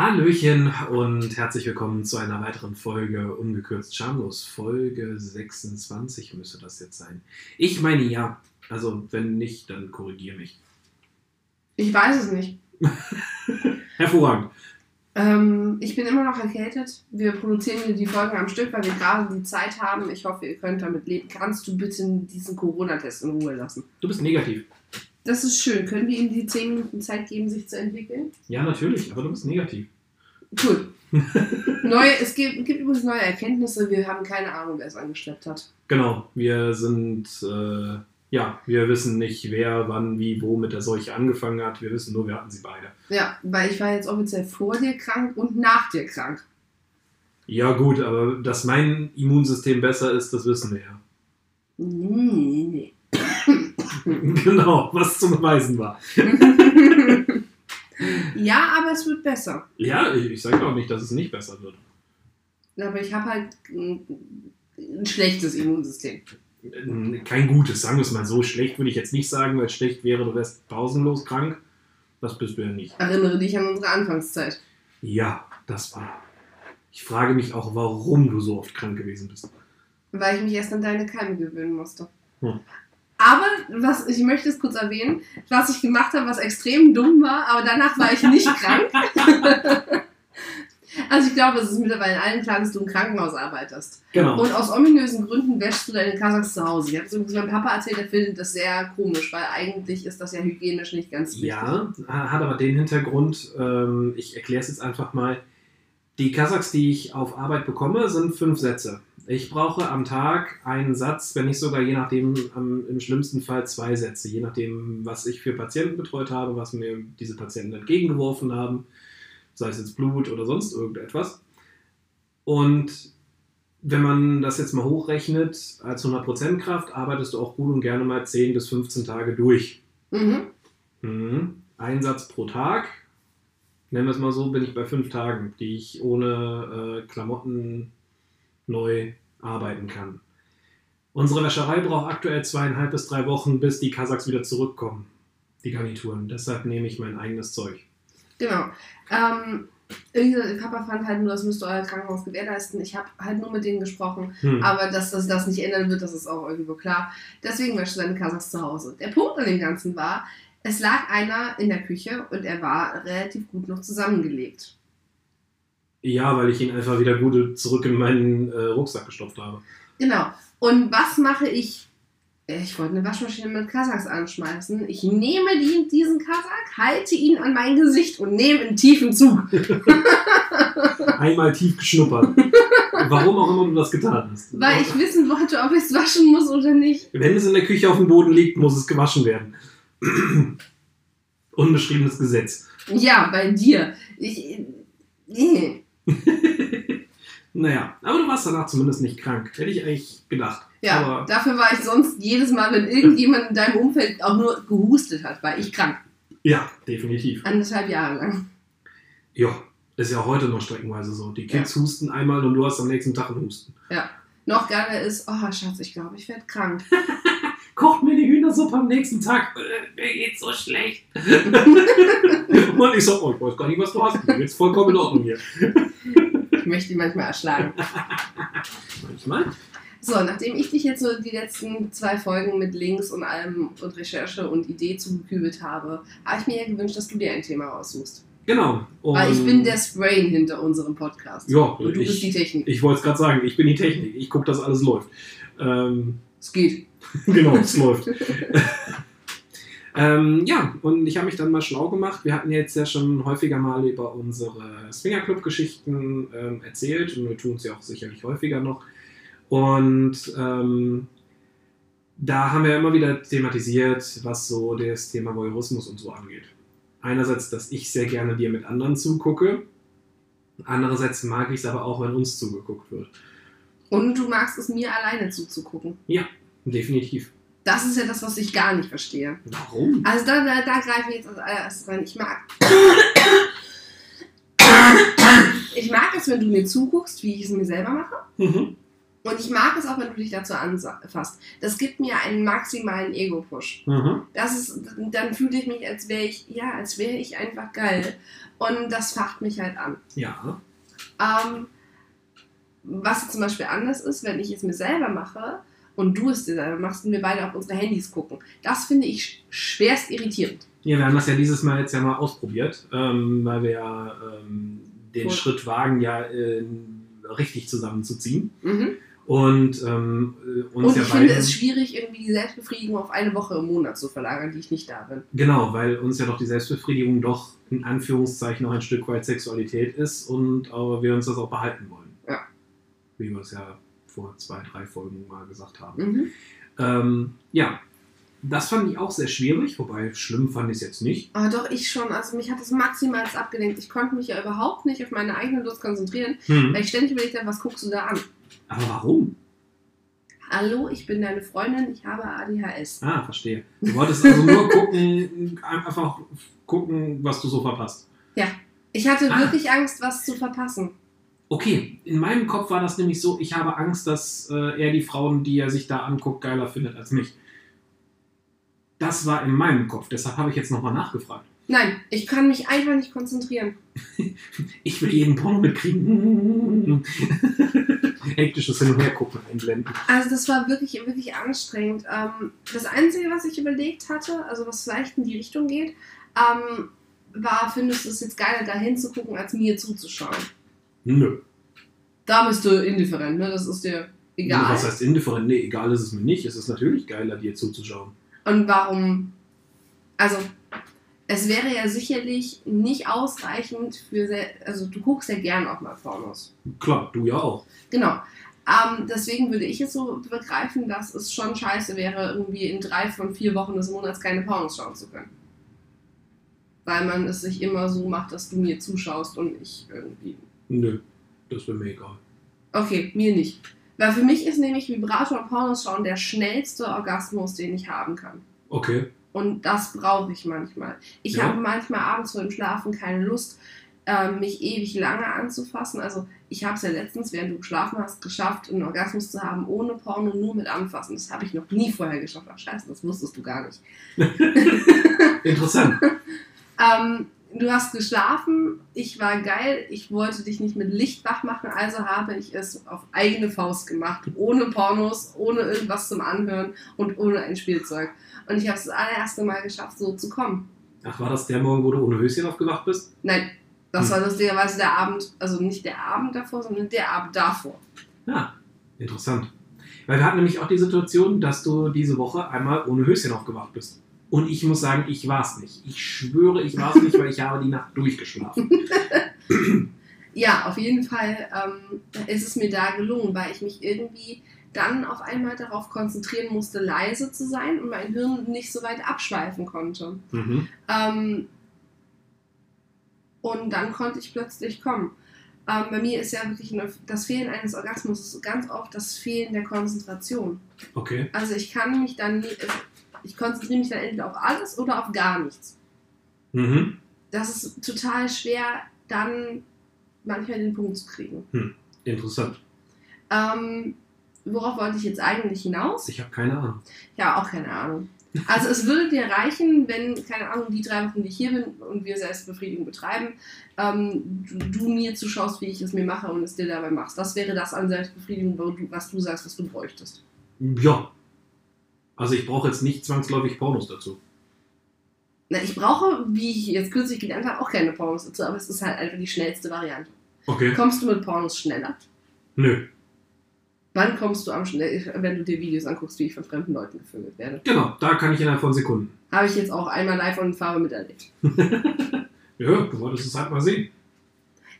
Hallöchen und herzlich willkommen zu einer weiteren Folge Ungekürzt Schamlos. Folge 26 müsste das jetzt sein. Ich meine ja. Also, wenn nicht, dann korrigier mich. Ich weiß es nicht. Hervorragend. Ähm, ich bin immer noch erkältet. Wir produzieren die Folgen am Stück, weil wir gerade die Zeit haben. Ich hoffe, ihr könnt damit leben. Kannst du bitte diesen Corona-Test in Ruhe lassen? Du bist negativ. Das ist schön. Können wir ihm die 10 Minuten Zeit geben, sich zu entwickeln? Ja, natürlich, aber du bist negativ. Cool. neue, es gibt, gibt übrigens neue Erkenntnisse. Wir haben keine Ahnung, wer es angeschleppt hat. Genau, wir sind, äh, ja, wir wissen nicht, wer, wann, wie, wo mit der Seuche angefangen hat. Wir wissen nur, wir hatten sie beide. Ja, weil ich war jetzt offiziell vor dir krank und nach dir krank. Ja, gut, aber dass mein Immunsystem besser ist, das wissen wir ja. Nee, nee. genau, was zu beweisen war. ja, aber es wird besser. Ja, ich, ich sage auch nicht, dass es nicht besser wird. Aber ich habe halt ein, ein schlechtes Immunsystem. Kein gutes, sagen wir es mal so. Schlecht würde ich jetzt nicht sagen, weil schlecht wäre, du wärst pausenlos krank. Das bist du ja nicht. Erinnere dich an unsere Anfangszeit. Ja, das war. Ich frage mich auch, warum du so oft krank gewesen bist. Weil ich mich erst an deine Keime gewöhnen musste. Hm. Aber was, ich möchte es kurz erwähnen, was ich gemacht habe, was extrem dumm war, aber danach war ich nicht krank. also ich glaube, es ist mittlerweile allen klar, dass du im Krankenhaus arbeitest. Genau. Und aus ominösen Gründen wäschst du deine Kasachs zu Hause. Ich habe es übrigens meinem Papa erzählt, der findet das sehr komisch, weil eigentlich ist das ja hygienisch nicht ganz wichtig. Ja, hat aber den Hintergrund, ähm, ich erkläre es jetzt einfach mal. Die Kasachs, die ich auf Arbeit bekomme, sind fünf Sätze. Ich brauche am Tag einen Satz, wenn nicht sogar je nachdem, ähm, im schlimmsten Fall zwei Sätze, je nachdem, was ich für Patienten betreut habe, was mir diese Patienten entgegengeworfen haben, sei es jetzt Blut oder sonst irgendetwas. Und wenn man das jetzt mal hochrechnet, als 100% Kraft arbeitest du auch gut und gerne mal 10 bis 15 Tage durch. Mhm. Mhm. Ein Satz pro Tag, nennen wir es mal so, bin ich bei fünf Tagen, die ich ohne äh, Klamotten neu arbeiten kann. Unsere Wäscherei braucht aktuell zweieinhalb bis drei Wochen, bis die Kasachs wieder zurückkommen, die Garnituren. Deshalb nehme ich mein eigenes Zeug. Genau. Ähm, Papa fand halt nur, das müsste euer Krankenhaus gewährleisten. Ich habe halt nur mit denen gesprochen. Hm. Aber dass das, das nicht ändern wird, das ist auch irgendwo klar. Deswegen wäscht seine Kasachs zu Hause. Der Punkt an dem Ganzen war, es lag einer in der Küche und er war relativ gut noch zusammengelegt. Ja, weil ich ihn einfach wieder gut zurück in meinen äh, Rucksack gestopft habe. Genau. Und was mache ich? Ich wollte eine Waschmaschine mit Kasachs anschmeißen. Ich nehme die, diesen Kasach, halte ihn an mein Gesicht und nehme einen tiefen Zug. Einmal tief geschnuppert. Warum auch immer du das getan hast. Weil ich wissen wollte, ob ich es waschen muss oder nicht. Wenn es in der Küche auf dem Boden liegt, muss es gewaschen werden. Unbeschriebenes Gesetz. Ja, bei dir. Ich. Nee. naja, aber du warst danach zumindest nicht krank. Hätte ich eigentlich gedacht. Ja, Aber dafür war ich sonst jedes Mal, wenn irgendjemand in deinem Umfeld auch nur gehustet hat, war ich krank. ja, definitiv. Anderthalb Jahre lang. Ja, ist ja heute noch streckenweise so. Die Kids husten einmal und du hast am nächsten Tag einen Husten. Noch geiler ist, oh Schatz, ich glaube, ich werde krank. Hühnersuppe am nächsten Tag. Äh, mir geht's so schlecht. und ich so, oh, ich weiß gar nicht, was du hast. Mir geht's vollkommen in Ordnung hier. Ich möchte ihn manchmal erschlagen. Manchmal. So, nachdem ich dich jetzt so die letzten zwei Folgen mit Links und allem und Recherche und Idee zugekübelt habe, habe ich mir ja gewünscht, dass du dir ein Thema aussuchst. Genau. Und Weil ich bin das Brain hinter unserem Podcast. Ja, Und du ich, bist die Technik. Ich wollte es gerade sagen, ich bin die Technik. Ich gucke, dass alles läuft. Ähm, Es geht. genau, es läuft. ähm, ja, und ich habe mich dann mal schlau gemacht. Wir hatten jetzt ja schon häufiger mal über unsere Swingerclub-Geschichten ähm, erzählt und wir tun es ja auch sicherlich häufiger noch. Und ähm, da haben wir immer wieder thematisiert, was so das Thema Voyeurismus und so angeht. Einerseits, dass ich sehr gerne dir mit anderen zugucke. Andererseits mag ich es aber auch, wenn uns zugeguckt wird. Und du magst es mir alleine zuzugucken. Definitiv. Das ist ja das, was ich gar nicht verstehe. Warum? Also da, da, da greife ich jetzt als allererstes rein. Ich mag. Ich mag es, wenn du mir zuguckst, wie ich es mir selber mache. Mhm. Und ich mag es auch, wenn du dich dazu anfasst. Das gibt mir einen maximalen Ego-Push. Mhm. Das ist, dann fühle ich mich, als wäre ich, ja, als wäre ich einfach geil. Und das facht mich halt an. Ja. Ähm, was zum Beispiel anders ist, wenn ich es mir selber mache und du es dir selber machst und wir beide auf unsere Handys gucken. Das finde ich schwerst irritierend. Ja, wir haben das ja dieses Mal jetzt ja mal ausprobiert, ähm, weil wir ja ähm, den Cool. Schritt wagen, ja äh, richtig zusammenzuziehen. Mhm. Und ähm, äh, uns Und ja ich finde es schwierig, irgendwie die Selbstbefriedigung auf eine Woche im Monat zu verlagern, die ich nicht da bin. Genau, weil uns ja doch die Selbstbefriedigung doch in Anführungszeichen auch ein Stück weit Sexualität ist und aber wir uns das auch behalten wollen. Ja. Wie wir es ja vor zwei, drei Folgen mal gesagt haben. Mhm. Ähm, ja, das fand ich auch sehr schwierig, wobei schlimm fand ich es jetzt nicht. Aber doch, ich schon. Also mich hat das maximal abgelenkt. Ich konnte mich ja überhaupt nicht auf meine eigene Lust konzentrieren, Hm. weil ich ständig überlegt habe, was guckst du da an? Aber warum? Hallo, ich bin deine Freundin, ich habe ADHS. Ah, verstehe. Du wolltest also nur gucken, einfach gucken, was du so verpasst. Ich hatte Ah. wirklich Angst, was zu verpassen. Okay, in meinem Kopf war das nämlich so, ich habe Angst, dass äh, er die Frauen, die er sich da anguckt, geiler findet als mich. Das war in meinem Kopf, deshalb habe ich jetzt nochmal nachgefragt. Nein, ich kann mich einfach nicht konzentrieren. Ich will jeden Porno mitkriegen. Hektisches Hin- und Hergucken einblenden. Also das war wirklich, wirklich anstrengend. Ähm, das Einzige, was ich überlegt hatte, also was vielleicht in die Richtung geht, ähm, war, findest du es jetzt geiler, da hinzugucken, als mir zuzuschauen? Nö. Da bist du indifferent, ne? Das ist dir egal. Was heißt indifferent? Nee, egal ist es mir nicht. Es ist natürlich geiler, dir zuzuschauen. Und warum? Also, es wäre ja sicherlich nicht ausreichend für, sehr, also du guckst ja gern auch mal Pornos. Klar, du ja auch. Genau. Ähm, deswegen würde ich es so begreifen, dass es schon scheiße wäre, irgendwie in drei von vier Wochen des Monats keine Pornos schauen zu können. Weil man es sich immer so macht, dass du mir zuschaust und ich irgendwie. Nö, das wäre mir egal. Okay, mir nicht. Weil für mich ist nämlich Vibrator und Pornos schauen der schnellste Orgasmus, den ich haben kann. Okay. Und das brauche ich manchmal. Ich Ja. habe manchmal abends vor dem Schlafen keine Lust, ähm, mich ewig lange anzufassen. Also ich habe es ja letztens, während du geschlafen hast, geschafft, einen Orgasmus zu haben ohne Porno, nur mit Anfassen. Das habe ich noch nie vorher geschafft. Ach scheiße, das wusstest du gar nicht. Interessant. Ähm, du hast geschlafen, ich war geil, ich wollte dich nicht mit Licht wach machen, also habe ich es auf eigene Faust gemacht. Ohne Pornos, ohne irgendwas zum Anhören und ohne ein Spielzeug. Und ich habe es das allererste Mal geschafft, so zu kommen. Ach, war das der Morgen, wo du ohne Höschen aufgewacht bist? Nein, das Hm. war lustigerweise der Abend, also nicht der Abend davor, sondern der Abend davor. Ja, interessant. Weil wir hatten nämlich auch die Situation, dass du diese Woche einmal ohne Höschen aufgewacht bist. Und ich muss sagen, ich war es nicht. Ich schwöre, ich war es nicht, weil ich habe die Nacht durchgeschlafen. Ja, auf jeden Fall ähm, ist es mir da gelungen, weil ich mich irgendwie dann auf einmal darauf konzentrieren musste, leise zu sein und mein Hirn nicht so weit abschweifen konnte. Mhm. Ähm, und dann konnte ich plötzlich kommen. Ähm, bei mir ist ja wirklich eine, das Fehlen eines Orgasmus ganz oft das Fehlen der Konzentration. Okay. Also ich kann mich dann, ich konzentriere mich dann entweder auf alles oder auf gar nichts. Mhm. Das ist total schwer, dann manchmal den Punkt zu kriegen. Interessant. Ähm, worauf wollte ich jetzt eigentlich hinaus? Ich habe keine Ahnung. Ja, auch keine Ahnung. Also es würde dir reichen, wenn, keine Ahnung, die drei Wochen, die ich hier bin und wir Selbstbefriedigung betreiben, ähm, du, du mir zuschaust, wie ich es mir mache und es dir dabei machst. Das wäre das an Selbstbefriedigung, was du sagst, was du bräuchtest. Ja. Also ich brauche jetzt nicht zwangsläufig Pornos dazu. Na, ich brauche, wie ich jetzt kürzlich gelernt habe, auch keine Pornos dazu, aber es ist halt einfach die schnellste Variante. Okay. Kommst du mit Pornos schneller? Nö. Wann kommst du am schnell, wenn du dir Videos anguckst, wie ich von fremden Leuten gevögelt werde? Genau, da kann ich innerhalb von Sekunden. Habe ich jetzt auch einmal live und in Farbe miterlebt. Ja, du wolltest es halt mal sehen.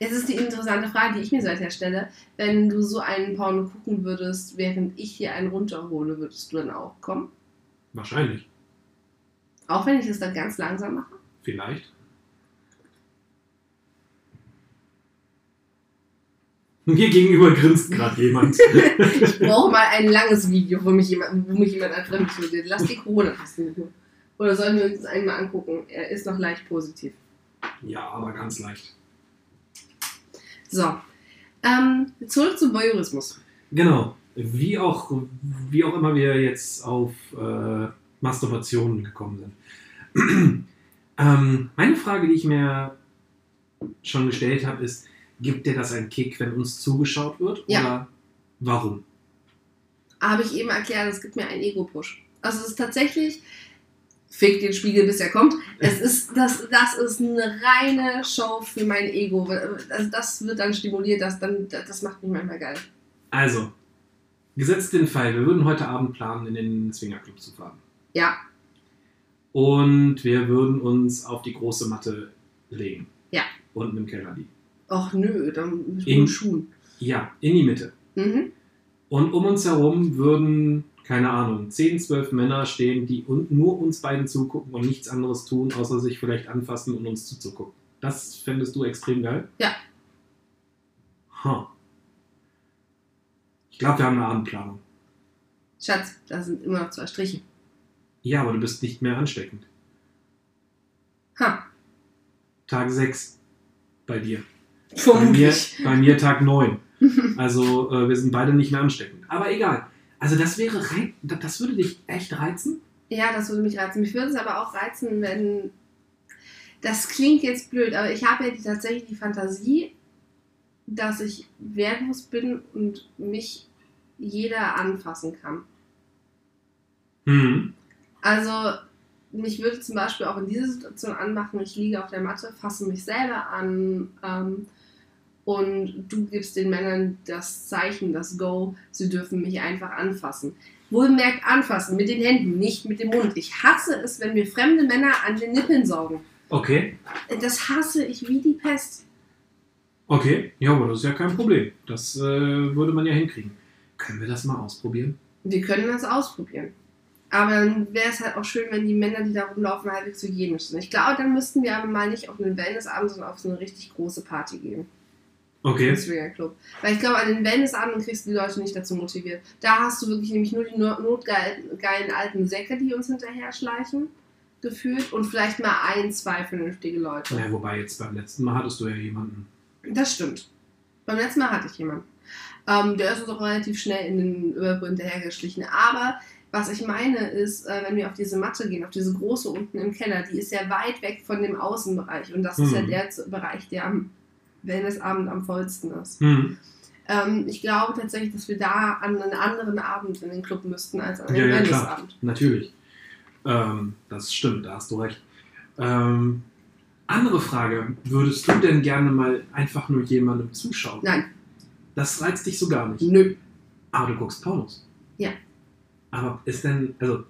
Jetzt ist die interessante Frage, die ich mir seither stelle. Wenn du so einen Porno gucken würdest, während ich hier einen runterhole, würdest du dann auch kommen? Wahrscheinlich. Auch wenn ich es dann ganz langsam mache? Vielleicht. Mir gegenüber grinst gerade jemand. Ich brauche mal ein langes Video, wo mich jemand, wo mich jemand an findet. Lass die Corona-Taste in Ruhe. Oder sollen wir uns das einmal angucken? Er ist noch leicht positiv. ja, aber ganz leicht. So. Ähm, zurück zum Voyeurismus. Genau. Wie auch, wie auch immer wir jetzt auf äh, Masturbation gekommen sind. ähm, meine Frage, die ich mir schon gestellt habe, ist, gibt dir das einen Kick, wenn uns zugeschaut wird? Ja. Oder warum? Habe ich eben erklärt, es gibt mir einen Ego-Push. Also es ist tatsächlich, fick den Spiegel, bis er kommt. Es ist, das, das ist eine reine Show für mein Ego. Also das wird dann stimuliert, das, dann, das macht mich manchmal geil. Also, gesetzt den Fall, wir würden heute Abend planen, in den Swingerclub zu fahren. Ja, Und wir würden uns auf die große Matte legen. Ja. Unten im Keller liegen. ach nö, dann mit In- den Schuhen. Ja, in die Mitte. Mhm. Und um uns herum würden, keine Ahnung, 10, 12 Männer stehen, die nur uns beiden zugucken und nichts anderes tun, außer sich vielleicht anfassen und uns zuzugucken. Das fändest du extrem geil? Ja. Huh. Ich glaube, wir haben eine Abendplanung. Schatz, da sind immer noch zwei Striche. Ja, aber du bist nicht mehr ansteckend. Ha, Tag 6 bei dir. Bei mir, bei mir Tag 9. Also äh, wir sind beide nicht mehr ansteckend. Aber egal. Also das wäre das würde dich echt reizen? Ja, das würde mich reizen. Mich würde es aber auch reizen, wenn. Das klingt jetzt blöd, aber ich habe ja die, tatsächlich die Fantasie, dass ich wehrlos bin und mich jeder anfassen kann. Mhm. Also, mich würde zum Beispiel auch in dieser Situation anmachen, ich liege auf der Matte, fasse mich selber an ähm, und du gibst den Männern das Zeichen, das Go, sie dürfen mich einfach anfassen. Wohlmerkt anfassen, mit den Händen, nicht mit dem Mund. Ich hasse es, wenn mir fremde Männer an den Nippeln saugen. Okay. Das hasse ich wie die Pest. Okay. Ja, aber das ist ja kein Problem. Das äh, würde man ja hinkriegen. Können wir das mal ausprobieren? Wir können das ausprobieren. Aber dann wäre es halt auch schön, wenn die Männer, die da rumlaufen, halbwegs hygienisch sind. Ich glaube, dann müssten wir aber mal nicht auf einen Wellnessabend, sondern auf so eine richtig große Party gehen. Okay. Im Swingerclub. Weil ich glaube, an den Wellnessabenden kriegst du die Leute nicht dazu motiviert. Da hast du wirklich nämlich nur die not- notgeilen geilen alten Säcke, die uns hinterher schleichen, gefühlt. Und vielleicht mal ein, zwei vernünftige Leute. Ja, wobei jetzt beim letzten Mal hattest du ja jemanden. Das stimmt. Beim letzten Mal hatte ich jemanden. Ähm, der ist uns auch relativ schnell in den Überbrüll hinterhergeschlichen. Aber was ich meine ist, äh, wenn wir auf diese Matte gehen, auf diese große unten im Keller, die ist ja weit weg von dem Außenbereich. Und das ist ja Mhm. der Bereich, der am Wellnessabend am vollsten ist. Hm. Ähm, ich glaube tatsächlich, dass wir da an einen anderen Abend in den Club müssten als an den Ja, ja, klar. Natürlich. Ähm, das stimmt, da hast du recht. Ähm, andere Frage. Würdest du denn gerne mal einfach nur jemandem zuschauen? Nein, Das reizt dich so gar nicht. nö. Aber du guckst Pornos. Ja. Aber ist denn, also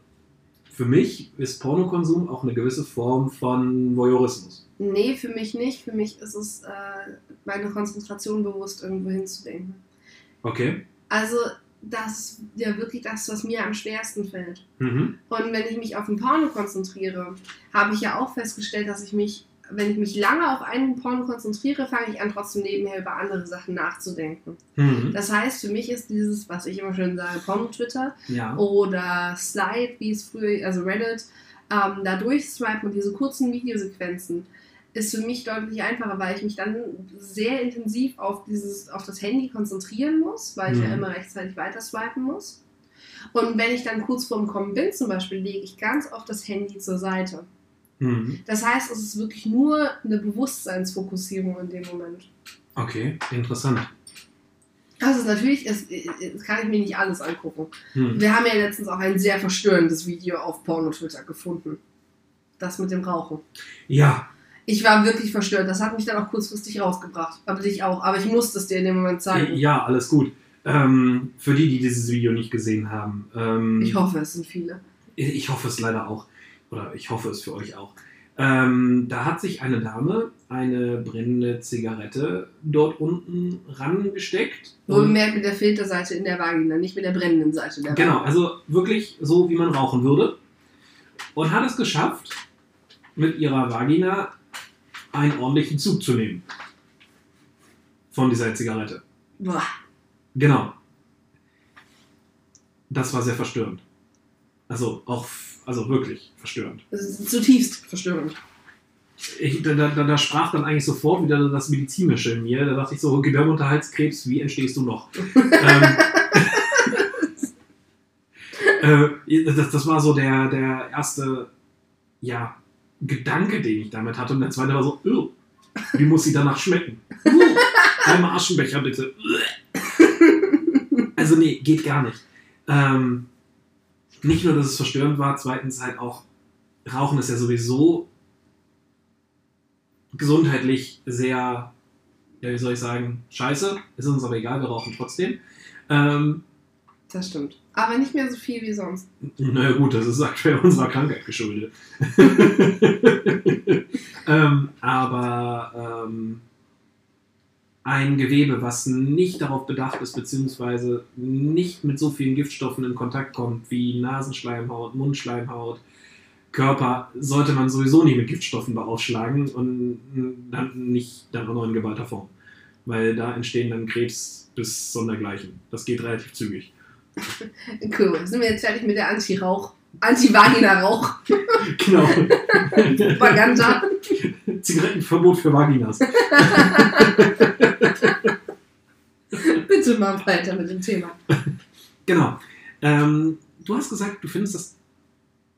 für mich ist Pornokonsum auch eine gewisse Form von Voyeurismus. Nee, für mich nicht. Für mich ist es äh, meine Konzentration bewusst irgendwo hinzudenken. Okay. Also, das ist ja wirklich das, was mir am schwersten fällt. Mhm. Und wenn ich mich auf den Porno konzentriere, habe ich ja auch festgestellt, dass ich mich, wenn ich mich lange auf einen Porno konzentriere, fange ich an, trotzdem nebenher über andere Sachen nachzudenken. Mhm. Das heißt, für mich ist dieses, was ich immer schön sage, Porno-Twitter Ja. oder Slide, wie es früher, also Reddit, ähm, da durchswipen und diese kurzen Videosequenzen ist für mich deutlich einfacher, weil ich mich dann sehr intensiv auf, dieses, auf das Handy konzentrieren muss, weil ich ja Mhm. immer rechtzeitig weiter swipen muss. Und wenn ich dann kurz vorm Kommen bin, zum Beispiel, lege ich ganz oft das Handy zur Seite. Mhm. Das heißt, es ist wirklich nur eine Bewusstseinsfokussierung in dem Moment. Okay, interessant. Das ist natürlich, es, es kann ich mir nicht alles angucken. Mhm. Wir haben ja letztens auch ein sehr verstörendes Video auf Porno-Twitter gefunden. Das mit dem Rauchen. Ja, Ich war wirklich verstört. Das hat mich dann auch kurzfristig rausgebracht. Aber dich auch. Aber ich musste es dir in dem Moment zeigen. ja, alles gut. Ähm, für die, die dieses Video nicht gesehen haben, ähm, Ich hoffe, es sind viele. ich hoffe es leider auch, oder ich hoffe es für euch auch. Ähm, da hat sich eine Dame eine brennende Zigarette dort unten rangesteckt. Wohlgemerkt mit der Filterseite in der Vagina, nicht mit der brennenden Seite der Genau, Vagina. also wirklich so, wie man rauchen würde. Und hat es geschafft, mit ihrer Vagina einen ordentlichen Zug zu nehmen. Von dieser Zigarette. Boah. Genau. Das war sehr verstörend. Also auch, also wirklich verstörend. Zutiefst verstörend. Ich, da, da, da sprach dann eigentlich sofort wieder das Medizinische in mir. Da dachte ich so, Gebärmutterhalskrebs, wie entstehst du noch? ähm, äh, das, das war so der, der erste, ja, Gedanke, den ich damit hatte. Und der zweite war so, "Ugh, wie muss sie danach schmecken? Uh, einmal Aschenbecher bitte. Also nee, geht gar nicht. Ähm, nicht nur, dass es verstörend war, zweitens halt auch, Rauchen ist ja sowieso gesundheitlich sehr, ja, wie soll ich sagen, scheiße. Ist uns aber egal, wir rauchen trotzdem. Ähm, Das stimmt. Aber nicht mehr so viel wie sonst. naja gut, das ist aktuell unserer Krankheit geschuldet. ähm, aber ähm, ein Gewebe, was nicht darauf bedacht ist, beziehungsweise nicht mit so vielen Giftstoffen in Kontakt kommt wie Nasenschleimhaut, Mundschleimhaut, Körper, sollte man sowieso nicht mit Giftstoffen beaufschlagen und dann nicht dann auch noch in geballter Form. Weil da entstehen dann Krebs bis sondergleichen. Das geht relativ zügig. Cool. Sind wir jetzt fertig mit der Anti-Rauch? Anti-Vagina-Rauch. Genau. Propaganda. Zigarettenverbot für Vaginas. Bitte mal weiter mit dem Thema. Genau. Ähm, du hast gesagt, du findest das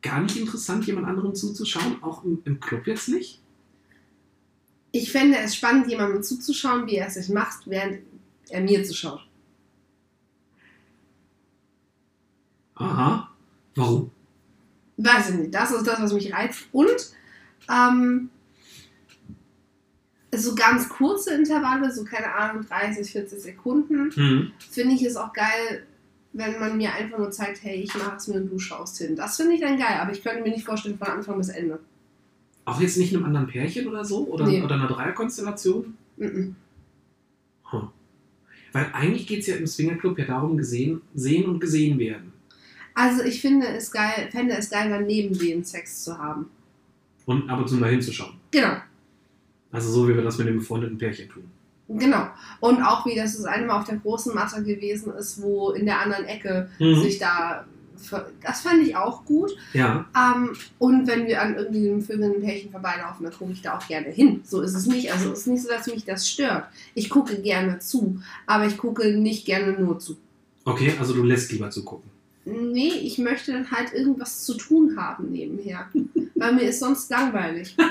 gar nicht interessant, jemand anderem zuzuschauen, auch im, im Club jetzt nicht? Ich fände es spannend, jemandem zuzuschauen, wie er es sich macht, während er mir zuschaut. Warum? Weiß ich nicht. Das ist das, was mich reizt. Und ähm, so ganz kurze Intervalle, so keine Ahnung, 30, 40 Sekunden, Hm. finde ich es auch geil, wenn man mir einfach nur zeigt, hey, ich mache es mir und du schaust hin. Das finde ich dann geil, aber ich könnte mir nicht vorstellen, von Anfang bis Ende. Auch jetzt nicht einem anderen Pärchen oder so? Oder, Nee. oder einer Dreierkonstellation? Mhm. Hm. Weil eigentlich geht es ja im Swingerclub ja darum, gesehen, sehen und gesehen werden. Also ich finde es geil, fände es geil, dann neben denen Sex zu haben. Und ab und zu mal hinzuschauen. Genau. Also so, wie wir das mit dem befreundeten Pärchen tun. Genau. Und auch wie das das eine Mal auf der großen Matte gewesen ist, wo in der anderen Ecke Mhm. sich da. Das fand ich auch gut. Ja. Ähm, und wenn wir an irgendwie einem vögelnden Pärchen vorbeilaufen, dann gucke ich da auch gerne hin. So ist es nicht. Also es ist nicht so, dass mich das stört. Ich gucke gerne zu, aber ich gucke nicht gerne nur zu. Okay, also du lässt lieber zugucken. Nee, ich möchte dann halt irgendwas zu tun haben nebenher. Weil mir ist sonst langweilig.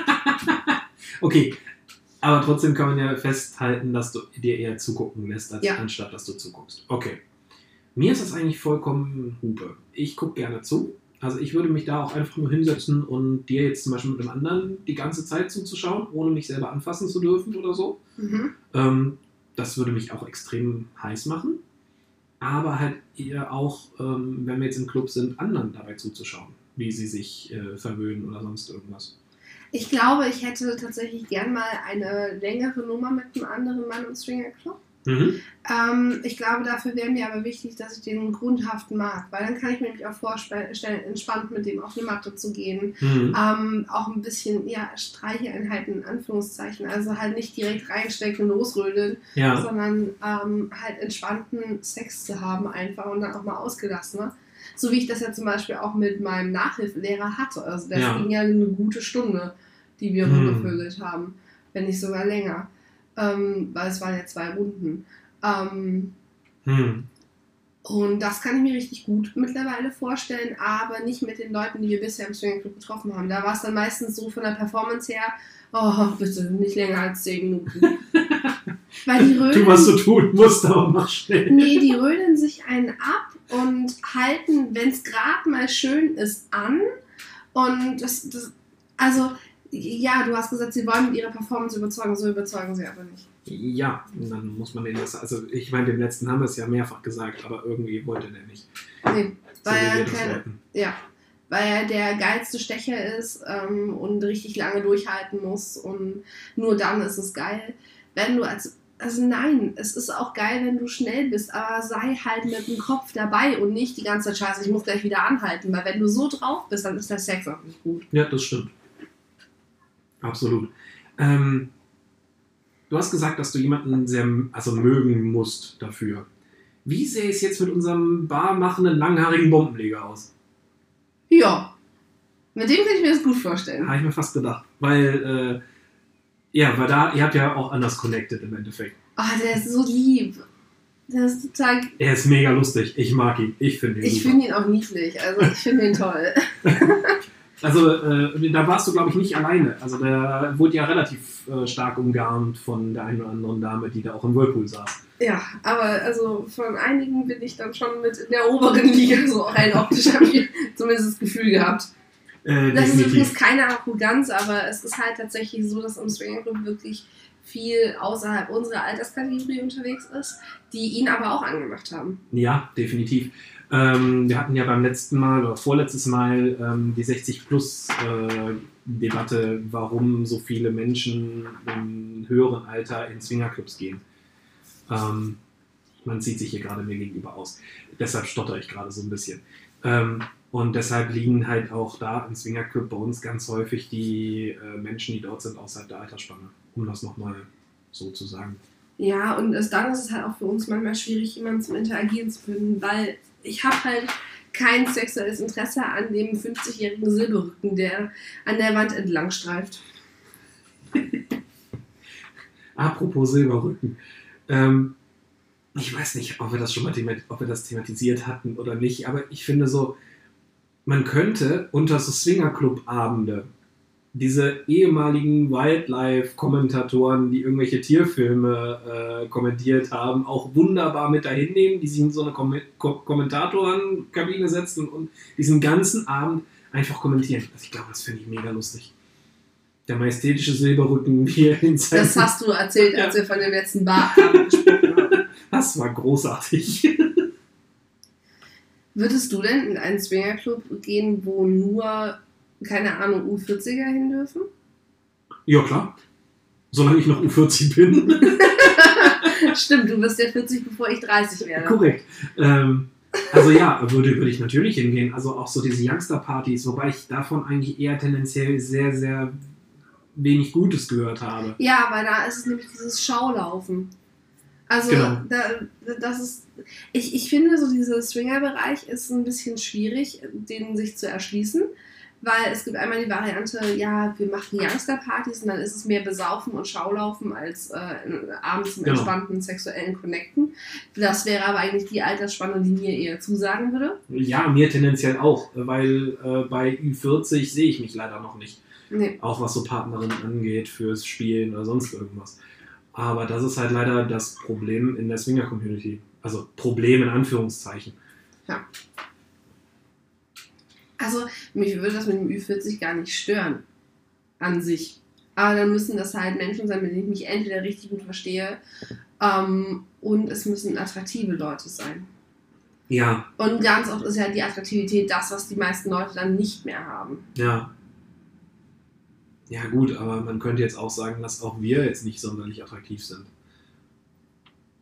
Okay, aber trotzdem kann man ja festhalten, dass du dir eher zugucken lässt, als Ja. anstatt dass du zuguckst. Okay. Mir ist das eigentlich vollkommen Hupe. Ich gucke gerne zu. Also ich würde mich da auch einfach nur hinsetzen und dir jetzt zum Beispiel mit dem anderen die ganze Zeit zuzuschauen, ohne mich selber anfassen zu dürfen oder so. Mhm. Ähm, das würde mich auch extrem heiß machen. Aber halt eher auch, ähm, wenn wir jetzt im Club sind, anderen dabei zuzuschauen, wie sie sich äh, verwöhnen oder sonst irgendwas. Ich glaube, ich hätte tatsächlich gern mal eine längere Nummer mit einem anderen Mann im Stringer Club. Mhm. Ähm, ich glaube, dafür wäre mir aber wichtig, dass ich den grundhaft mag, weil dann kann ich mir nämlich auch vorstellen, entspannt mit dem auf eine Matte zu gehen. Mhm. Ähm, auch ein bisschen, ja, Streicheinheiten in Anführungszeichen. Also halt nicht direkt reinstecken und losrödeln, Ja. sondern ähm, halt entspannten Sex zu haben einfach und dann auch mal ausgelassener. So wie ich das ja zum Beispiel auch mit meinem Nachhilfelehrer hatte. Also das Ja. ging ja eine gute Stunde, die wir Hm. rumgevögelt haben. Wenn nicht sogar länger. Ähm, weil es waren ja zwei Runden. Ähm, Hm. und das kann ich mir richtig gut mittlerweile vorstellen, aber nicht mit den Leuten, die wir bisher im Swinger Club getroffen haben. Da war es dann meistens so von der Performance her, oh, bitte, nicht länger als 10 Minuten. Weil die Tu, was Rödeln, du tun musst, aber mach schnell. nee, die rödeln sich einen ab und halten, wenn es gerade mal schön ist, an. Und das, das, also, ja, du hast gesagt, sie wollen mit ihrer Performance überzeugen, so überzeugen sie aber nicht. Ja, und dann muss man den das. Also, ich meine, dem letzten haben wir es ja mehrfach gesagt, aber irgendwie wollte der nicht. Nee, So weil er. Ja, weil er der geilste Stecher ist ähm, und richtig lange durchhalten muss und nur dann ist es geil. Wenn du als also nein, es ist auch geil, wenn du schnell bist, aber sei halt mit dem Kopf dabei und nicht die ganze Zeit scheiße, ich muss gleich wieder anhalten, weil wenn du so drauf bist, dann ist der Sex auch nicht gut. Ja, das stimmt. Absolut. Ähm, du hast gesagt, dass du jemanden sehr also mögen musst dafür. Wie sähe es jetzt mit unserem barmachenden, langhaarigen Bombenleger aus? Ja, mit dem kann ich mir das gut vorstellen. Habe ich mir fast gedacht. Weil, äh, ja, weil da, ihr habt ja auch anders connected im Endeffekt. Ah, der ist so lieb. Das ist total. Er ist mega lustig. Ich mag ihn. Ich finde ihn Ich finde ihn auch niedlich. Also ich finde ihn toll. Also äh, da warst du, glaube ich, nicht alleine. Also der wurde ja relativ äh, stark umgarnt von der einen oder anderen Dame, die da auch im Whirlpool saß. Ja, aber also von einigen bin ich dann schon mit in der oberen Liga, so rein optisch habe ich zumindest das Gefühl gehabt. Äh, Das ist übrigens definitiv. keine Arroganz, aber es ist halt tatsächlich so, dass im Swinger Club wirklich viel außerhalb unserer Alterskategorie unterwegs ist, die ihn aber auch angemacht haben. Ja, definitiv. Ähm, wir hatten ja beim letzten Mal oder vorletztes Mal ähm, die 60-Plus-Debatte, warum so viele Menschen im höheren Alter in Swingerclubs gehen. Ähm, man zieht sich hier gerade mir gegenüber aus. Deshalb stotter ich gerade so ein bisschen. Ähm, und deshalb liegen halt auch da im Swingerclub bei uns ganz häufig die äh, Menschen, die dort sind, außerhalb der Altersspanne. Um das nochmal so zu sagen. Ja, und es, dann ist es halt auch für uns manchmal schwierig, jemanden zum Interagieren zu finden, weil ich habe halt kein sexuelles Interesse an dem 50-jährigen Silberrücken, der an der Wand entlang streift. Apropos Silberrücken. Ähm, ich weiß nicht, ob wir das schon mal ob wir das thematisiert hatten oder nicht, aber ich finde so, man könnte unter so Swingerclub-Abende diese ehemaligen Wildlife-Kommentatoren, die irgendwelche Tierfilme äh, kommentiert haben, auch wunderbar mit dahin nehmen, die sich in so eine Kom Ko Kommentatorenkabine setzen und diesen ganzen Abend einfach kommentieren. Also ich glaube, das finde ich mega lustig. Der majestätische Silberrücken hier in seinem- Das hast du erzählt, als Ja. wir von dem letzten Barabend gesprochen haben. Das war großartig. Würdest du denn in einen Swingerclub gehen, wo nur, keine Ahnung, U40er hin dürfen? ja, klar. Solange ich noch U40 bin. Stimmt, du bist ja 40, bevor ich 30 werde. Korrekt. Ähm, also ja, würde, würde ich natürlich hingehen. Also auch so diese Youngster-Partys, wobei ich davon eigentlich eher tendenziell sehr, sehr wenig Gutes gehört habe. Ja, weil da ist es nämlich dieses Schaulaufen. Also, Genau. da, das ist. Ich, ich finde, so dieser Swinger-Bereich ist ein bisschen schwierig, den sich zu erschließen. Weil es gibt einmal die Variante, ja, wir machen Youngster-Partys und dann ist es mehr Besaufen und Schaulaufen als äh, abends einen Genau. entspannten sexuellen Connecten. Das wäre aber eigentlich die Altersspanne, die mir eher zusagen würde. Ja, mir tendenziell auch, weil äh, bei Ü40 sehe ich mich leider noch nicht. Nee. Auch was so Partnerinnen angeht, fürs Spielen oder sonst irgendwas. Aber das ist halt leider das Problem in der Swinger-Community. Also Problem in Anführungszeichen. Also, mich würde das mit dem Ü40 gar nicht stören. An sich. Aber dann müssen das halt Menschen sein, mit denen ich mich entweder richtig gut verstehe ähm, und es müssen attraktive Leute sein. Ja, Und ganz oft ist ja die Attraktivität das, was die meisten Leute dann nicht mehr haben. Ja. Ja, gut, aber man könnte jetzt auch sagen, dass auch wir jetzt nicht sonderlich attraktiv sind.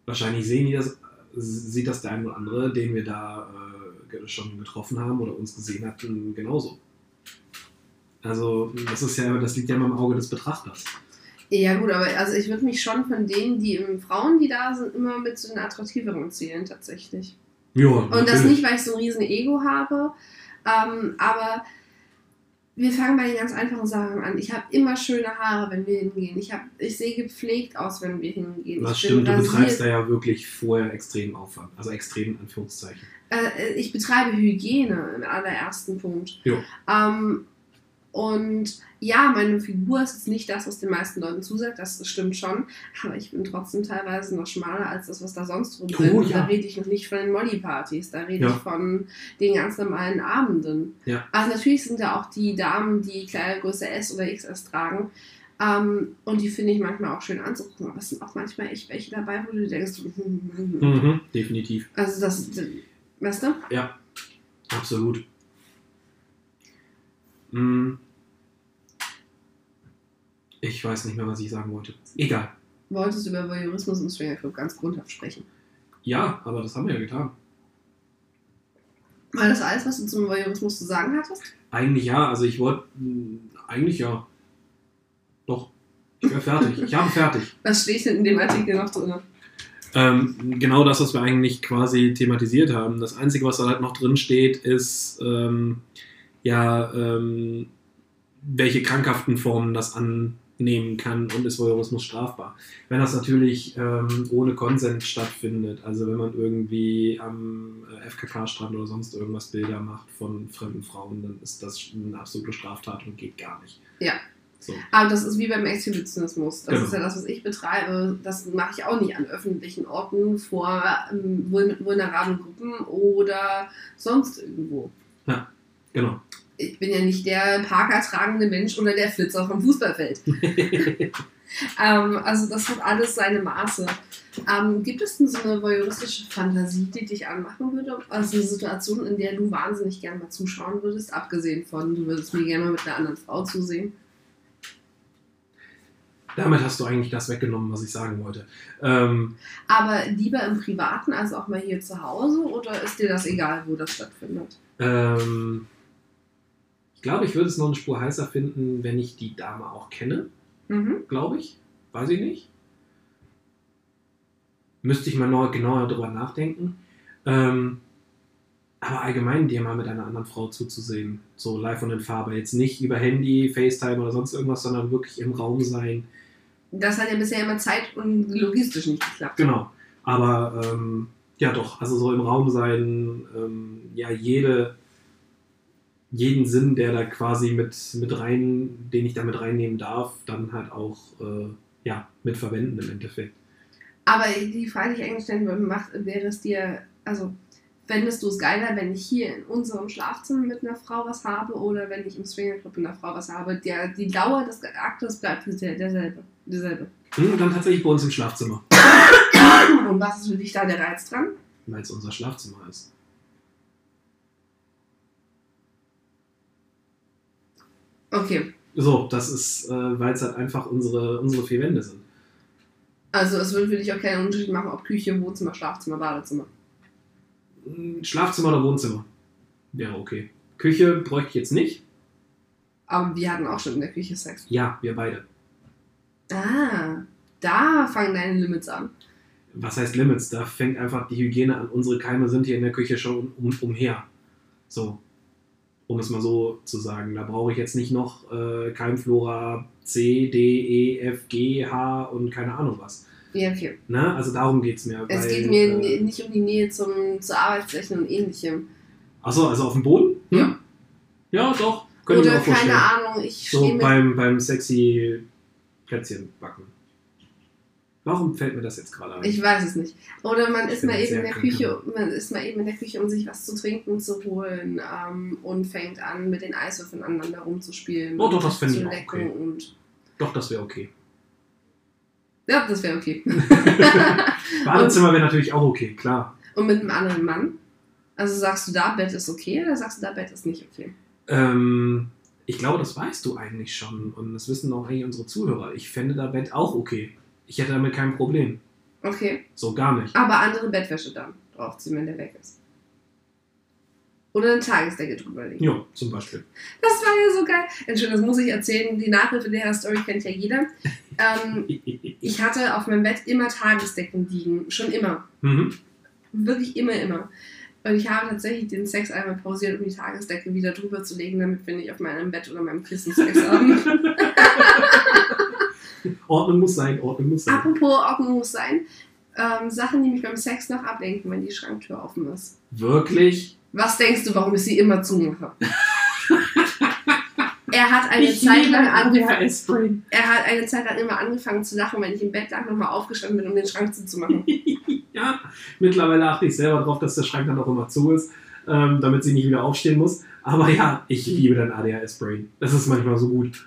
Wahrscheinlich sehen die das, sieht das der eine oder andere, den wir da äh, schon getroffen haben oder uns gesehen hatten, genauso. Also, das ist ja, das liegt ja immer im Auge des Betrachters. Ja, gut, aber also ich würde mich schon von denen, die ähm, Frauen, die da sind, immer mit so den attraktiveren zählen, tatsächlich. Ja, Und das nicht, weil ich so ein riesen Ego habe, ähm, aber wir fangen bei den ganz einfachen Sachen an. Ich habe immer schöne Haare, wenn wir hingehen. Ich, hab, ich sehe gepflegt aus, wenn wir hingehen. Das stimmt, du rasiert. betreibst da ja wirklich vorher extremen Aufwand. Also extrem in Anführungszeichen. äh, ich betreibe Hygiene im allerersten Punkt. Jo. Ähm, und ja, meine Figur ist jetzt nicht das, was den meisten Leuten zusagt, das stimmt schon, aber ich bin trotzdem teilweise noch schmaler als das, was da sonst rum Oh, ja. Da rede ich noch nicht von den Molly-Partys, da rede Ja. ich von den ganz normalen Abenden. Ja. Also natürlich sind da auch die Damen, die Kleidergröße S oder XS tragen. Ähm, und die finde ich manchmal auch schön anzugucken, aber es sind auch manchmal echt welche dabei, wo du denkst, hm, hm, hm. Mhm, definitiv. also das, weißt du? Ja, absolut. Hm. Ich weiß nicht mehr, was ich sagen wollte. Egal. wolltest über Voyeurismus im Swingerclub ganz grundhaft sprechen. Ja, aber das haben wir ja getan. War das alles, was du zum Voyeurismus zu sagen hattest? Eigentlich ja, also ich wollte. hm, Eigentlich ja. Doch. Ich wäre fertig. Ich habe fertig. Was steht denn in dem Artikel noch drin? Ähm, genau das, was wir eigentlich quasi thematisiert haben. Das Einzige, was da halt noch drin steht, ist ähm, ja, ähm, welche krankhaften Formen das nehmen kann und ist Voyeurismus strafbar. Wenn das natürlich ähm, ohne Konsens stattfindet, also wenn man irgendwie am äh, FKK-Strand oder sonst irgendwas Bilder macht von fremden Frauen, dann ist das eine absolute Straftat und geht gar nicht. Ja. So. Aber das ist wie beim Exhibitionismus. Das Genau. ist ja das, was ich betreibe. Das mache ich auch nicht an öffentlichen Orten vor ähm, vul- vulnerablen Gruppen oder sonst irgendwo. Genau. Ich bin ja nicht der Parker tragende Mensch oder der Flitzer vom Fußballfeld. Ähm, also das hat alles seine Maße. Ähm, gibt es denn so eine voyeuristische Fantasie, die dich anmachen würde? Also eine Situation, in der du wahnsinnig gerne mal zuschauen würdest, abgesehen von, du würdest mir gerne mal mit einer anderen Frau zusehen? Damit hast du eigentlich das weggenommen, was ich sagen wollte. Ähm, Aber lieber im Privaten als auch mal hier zu Hause oder ist dir das egal, wo das stattfindet? ähm, glaube, ich würde es noch eine Spur heißer finden, wenn ich die Dame auch kenne. Mhm. glaube ich. Weiß ich nicht. Müsste ich mal noch genauer drüber nachdenken. Ähm, aber allgemein dir mal mit einer anderen Frau zuzusehen. So live und in Farbe. Jetzt nicht über Handy, FaceTime oder sonst irgendwas, sondern wirklich im Raum sein. Das hat ja bisher immer zeit- und logistisch nicht geklappt. Genau. Aber ähm, ja doch, also so im Raum sein, ähm, ja, jede, jeden Sinn, der da quasi mit, mit rein, den ich da mit reinnehmen darf, dann halt auch äh, ja, mit verwenden im Endeffekt. Aber die Frage, die ich eigentlich stellen würde, macht, wäre es dir, also fändest du es geiler, wenn ich hier in unserem Schlafzimmer mit einer Frau was habe oder wenn ich im Swingerclub mit einer Frau was habe? Der, die Dauer des Aktes bleibt der- derselbe. derselbe. Hm, dann tatsächlich bei uns im Schlafzimmer, Und was ist für dich da der Reiz dran? weil es unser Schlafzimmer ist. Okay, So, das ist, äh, weil es halt einfach unsere, unsere vier Wände sind. also es würde für dich auch keinen Unterschied machen, ob Küche, Wohnzimmer, Schlafzimmer, Badezimmer. Hm, Schlafzimmer oder Wohnzimmer? Wäre okay. Küche bräuchte ich jetzt nicht. Aber wir hatten auch schon in der Küche Sex. Ja, wir beide. Ah, da fangen deine Limits an. was heißt Limits? Da fängt einfach die Hygiene an. Unsere Keime sind hier in der Küche schon um, umher. So, um es mal so zu sagen. Da brauche ich jetzt nicht noch äh, Keimflora C, D, E, F, G, H und keine Ahnung was. Ja, okay. Ne? Also darum geht es mir. Es weil, geht mir äh, nicht um die Nähe zum, zur Arbeitsfläche und ähnlichem. Achso, also auf dem Boden? Hm? Ja. Ja, doch. Könnte Oder keine Ahnung, ich So beim, beim sexy Plätzchen backen. Warum fällt mir das jetzt gerade ein? Ich weiß es nicht. Oder man Ich ist mal eben in der. Küche, man ist mal eben in der Küche, um sich was zu trinken zu holen ähm, und fängt an, mit den Eiswürfeln aneinander rumzuspielen. Oh, doch, das fände ich zu auch lecken okay. Und Doch, das wäre okay. ja, das wäre okay. Badezimmer wäre natürlich auch okay, klar. und mit einem anderen Mann? Also sagst du da, Bett ist okay oder sagst du da, Bett ist nicht okay? Ähm, ich glaube, das weißt du eigentlich schon und das wissen auch eigentlich unsere Zuhörer. Ich fände da Bett auch okay. Ich hätte damit kein Problem. Okay. So gar nicht. Aber andere Bettwäsche dann draufziehen, wenn der weg ist. Oder eine Tagesdecke drüber legen. Ja, zum Beispiel. Das war ja so geil. Entschuldigung, das muss ich erzählen. Die Nachhilfelehrer-Story kennt ja jeder. Ähm, ich hatte auf meinem Bett immer Tagesdecken liegen. Schon immer. mhm. Wirklich immer, immer. Und ich habe tatsächlich den Sex einmal pausiert, um die Tagesdecke wieder drüber zu legen, damit wir nicht auf meinem Bett oder meinem Kissen Sex haben. Ordnung muss sein, Ordnung muss sein. Apropos Ordnung muss sein. Ähm, Sachen, die mich beim Sex noch ablenken, wenn die Schranktür offen ist. Wirklich? Was denkst du, warum ich sie immer zumache? er hat eine Zeit lang angefangen. Er hat eine Zeit lang immer angefangen zu lachen, wenn ich im Bett lag, nochmal aufgestanden bin, um den Schrank zuzumachen. ja, mittlerweile achte ich selber darauf, dass der Schrank dann auch immer zu ist, ähm, damit sie nicht wieder aufstehen muss. Aber ja, ich liebe dein ADHS-Brain. Das ist manchmal so gut.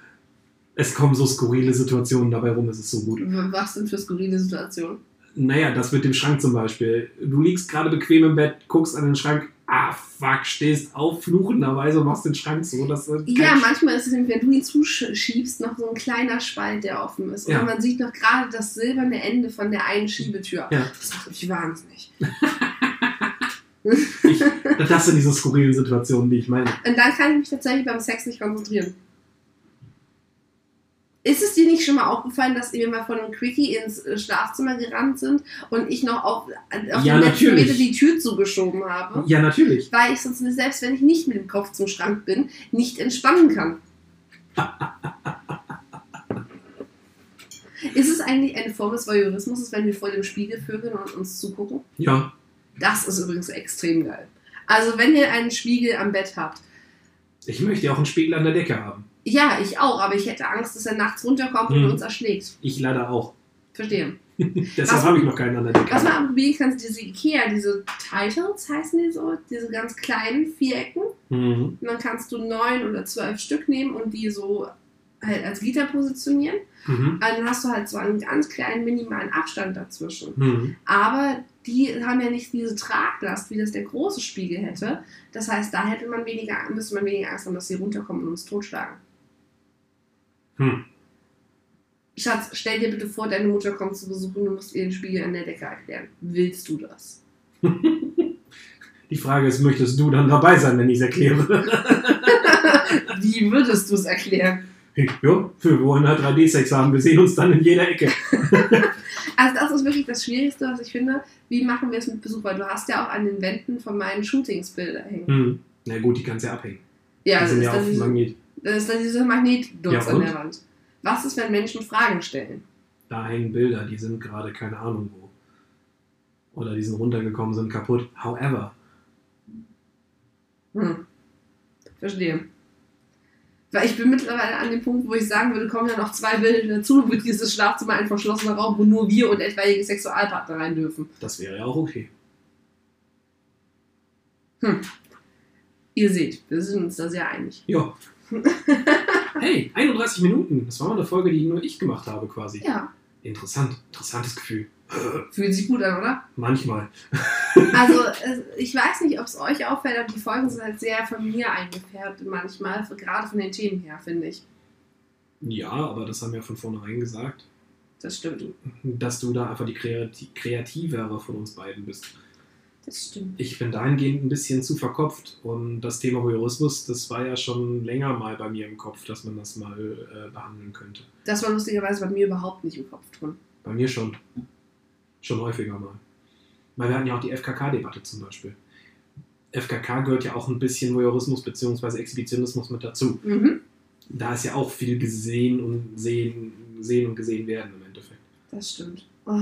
Es kommen so skurrile Situationen dabei rum, es ist so gut. Was denn für skurrile Situationen? Naja, das mit dem Schrank zum Beispiel. Du liegst gerade bequem im Bett, guckst an den Schrank, ah fuck, stehst auf, fluchenderweise und machst den Schrank so. Dass Ja, manchmal ist es, wenn du ihn zuschiebst, noch so ein kleiner Spalt, der offen ist. Und Ja. man sieht noch gerade das silberne Ende von der einen Schiebetür. Ja. Das macht mich wahnsinnig. ich, das sind diese skurrilen Situationen, die ich meine. Und dann kann ich mich tatsächlich beim Sex nicht konzentrieren. Ist es dir nicht schon mal aufgefallen, dass wir mal von einem Quickie ins äh, Schlafzimmer gerannt sind und ich noch auf, auf Ja, den letzten. Meter die Tür zugeschoben habe? Ja, natürlich. Weil ich sonst, selbst wenn ich nicht mit dem Kopf zum Schrank bin, nicht entspannen kann. Ist es eigentlich eine Form des Voyeurismus, wenn wir vor dem Spiegel vögeln und uns zugucken? Ja, Das ist übrigens extrem geil. Also, wenn ihr einen Spiegel am Bett habt, ich möchte auch einen Spiegel an der Decke haben. Ja, ich auch, aber ich hätte Angst, dass er nachts runterkommt und Hm. uns erschlägt. Ich leider auch. Verstehe. Deshalb habe ich noch keinen an der Decke. Was man probieren kann, diese Ikea, diese Titles heißen die so, diese ganz kleinen Vierecken. Mhm. Und dann kannst du neun oder zwölf Stück nehmen und die so halt als Gitter positionieren. Mhm. Dann hast du halt so einen ganz kleinen minimalen Abstand dazwischen. Mhm. Aber die haben ja nicht diese Traglast, wie das der große Spiegel hätte. Das heißt, da hätte man weniger, müsste man weniger Angst haben, dass sie runterkommen und uns totschlagen. Hm. Schatz, stell dir bitte vor, deine Mutter kommt zu Besuch und du musst ihr den Spiegel an der Decke erklären. Willst du das? Die Frage ist, möchtest du dann dabei sein, wenn ich es erkläre? Wie würdest du es erklären? ja, wir wollen halt 3D-Sex haben. Wir sehen uns dann in jeder Ecke. Also das ist wirklich das Schwierigste, was ich finde. Wie machen wir es mit Besuch? Weil du hast ja auch an den Wänden von meinen Shootings Bilder hängen. Mhm. Na gut, die kannst du ja abhängen. Ja, die das sind ist, ja auf Magnet. Das ist dann dieser Magnetdutz Ja, an der Wand. Was ist, wenn Menschen Fragen stellen? Da hängen Bilder, die sind gerade keine Ahnung wo. Oder die sind runtergekommen, sind kaputt. However, Hm. Verstehe. Weil ich bin mittlerweile an dem Punkt, wo ich sagen würde, kommen ja noch zwei Bilder dazu, wird dieses Schlafzimmer ein verschlossener Raum, wo nur wir und etwaige Sexualpartner rein dürfen. das wäre ja auch okay. Ihr seht, wir sind uns da sehr einig. Ja. hey, 31 Minuten. Das war mal eine Folge, die nur ich gemacht habe quasi. Ja, Interessant. Interessantes Gefühl. fühlt sich gut an, oder? Manchmal. Also, ich weiß nicht, ob es euch auffällt, aber die Folgen sind halt sehr von mir eingefärbt manchmal, gerade von den Themen her, finde ich. Ja, aber das haben wir von vornherein gesagt, Das stimmt. dass du da einfach die Kreati kreativere von uns beiden bist. Das stimmt. Ich bin dahingehend ein bisschen zu verkopft und das Thema Voyeurismus, das war ja schon länger mal bei mir im Kopf, dass man das mal äh, behandeln könnte. Das war lustigerweise bei mir überhaupt nicht im Kopf drin. Bei mir schon. Schon häufiger mal. Weil wir hatten ja auch die FKK-Debatte zum Beispiel. FKK gehört ja auch ein bisschen Voyeurismus bzw. Exhibitionismus mit dazu. Mhm. Da ist ja auch viel gesehen und sehen, sehen und gesehen werden im Endeffekt. Das stimmt. Oh,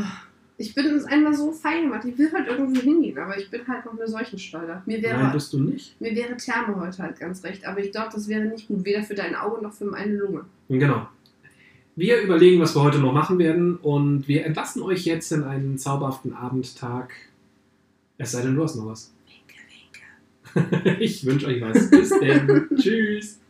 ich bin es einmal so fein gemacht. Ich will halt irgendwo hingehen, aber ich bin halt noch eine Seuchensteuer. Mir wäre, Nein, bist du nicht. mir wäre Therme heute halt ganz recht, aber ich glaube, das wäre nicht gut, weder für dein Auge noch für meine Lunge. Genau. Wir überlegen, was wir heute noch machen werden und wir entlassen euch jetzt in einen zauberhaften Abendtag. Es sei denn, du hast noch was. Winke, winke. Ich wünsche euch was. Bis dann. Tschüss.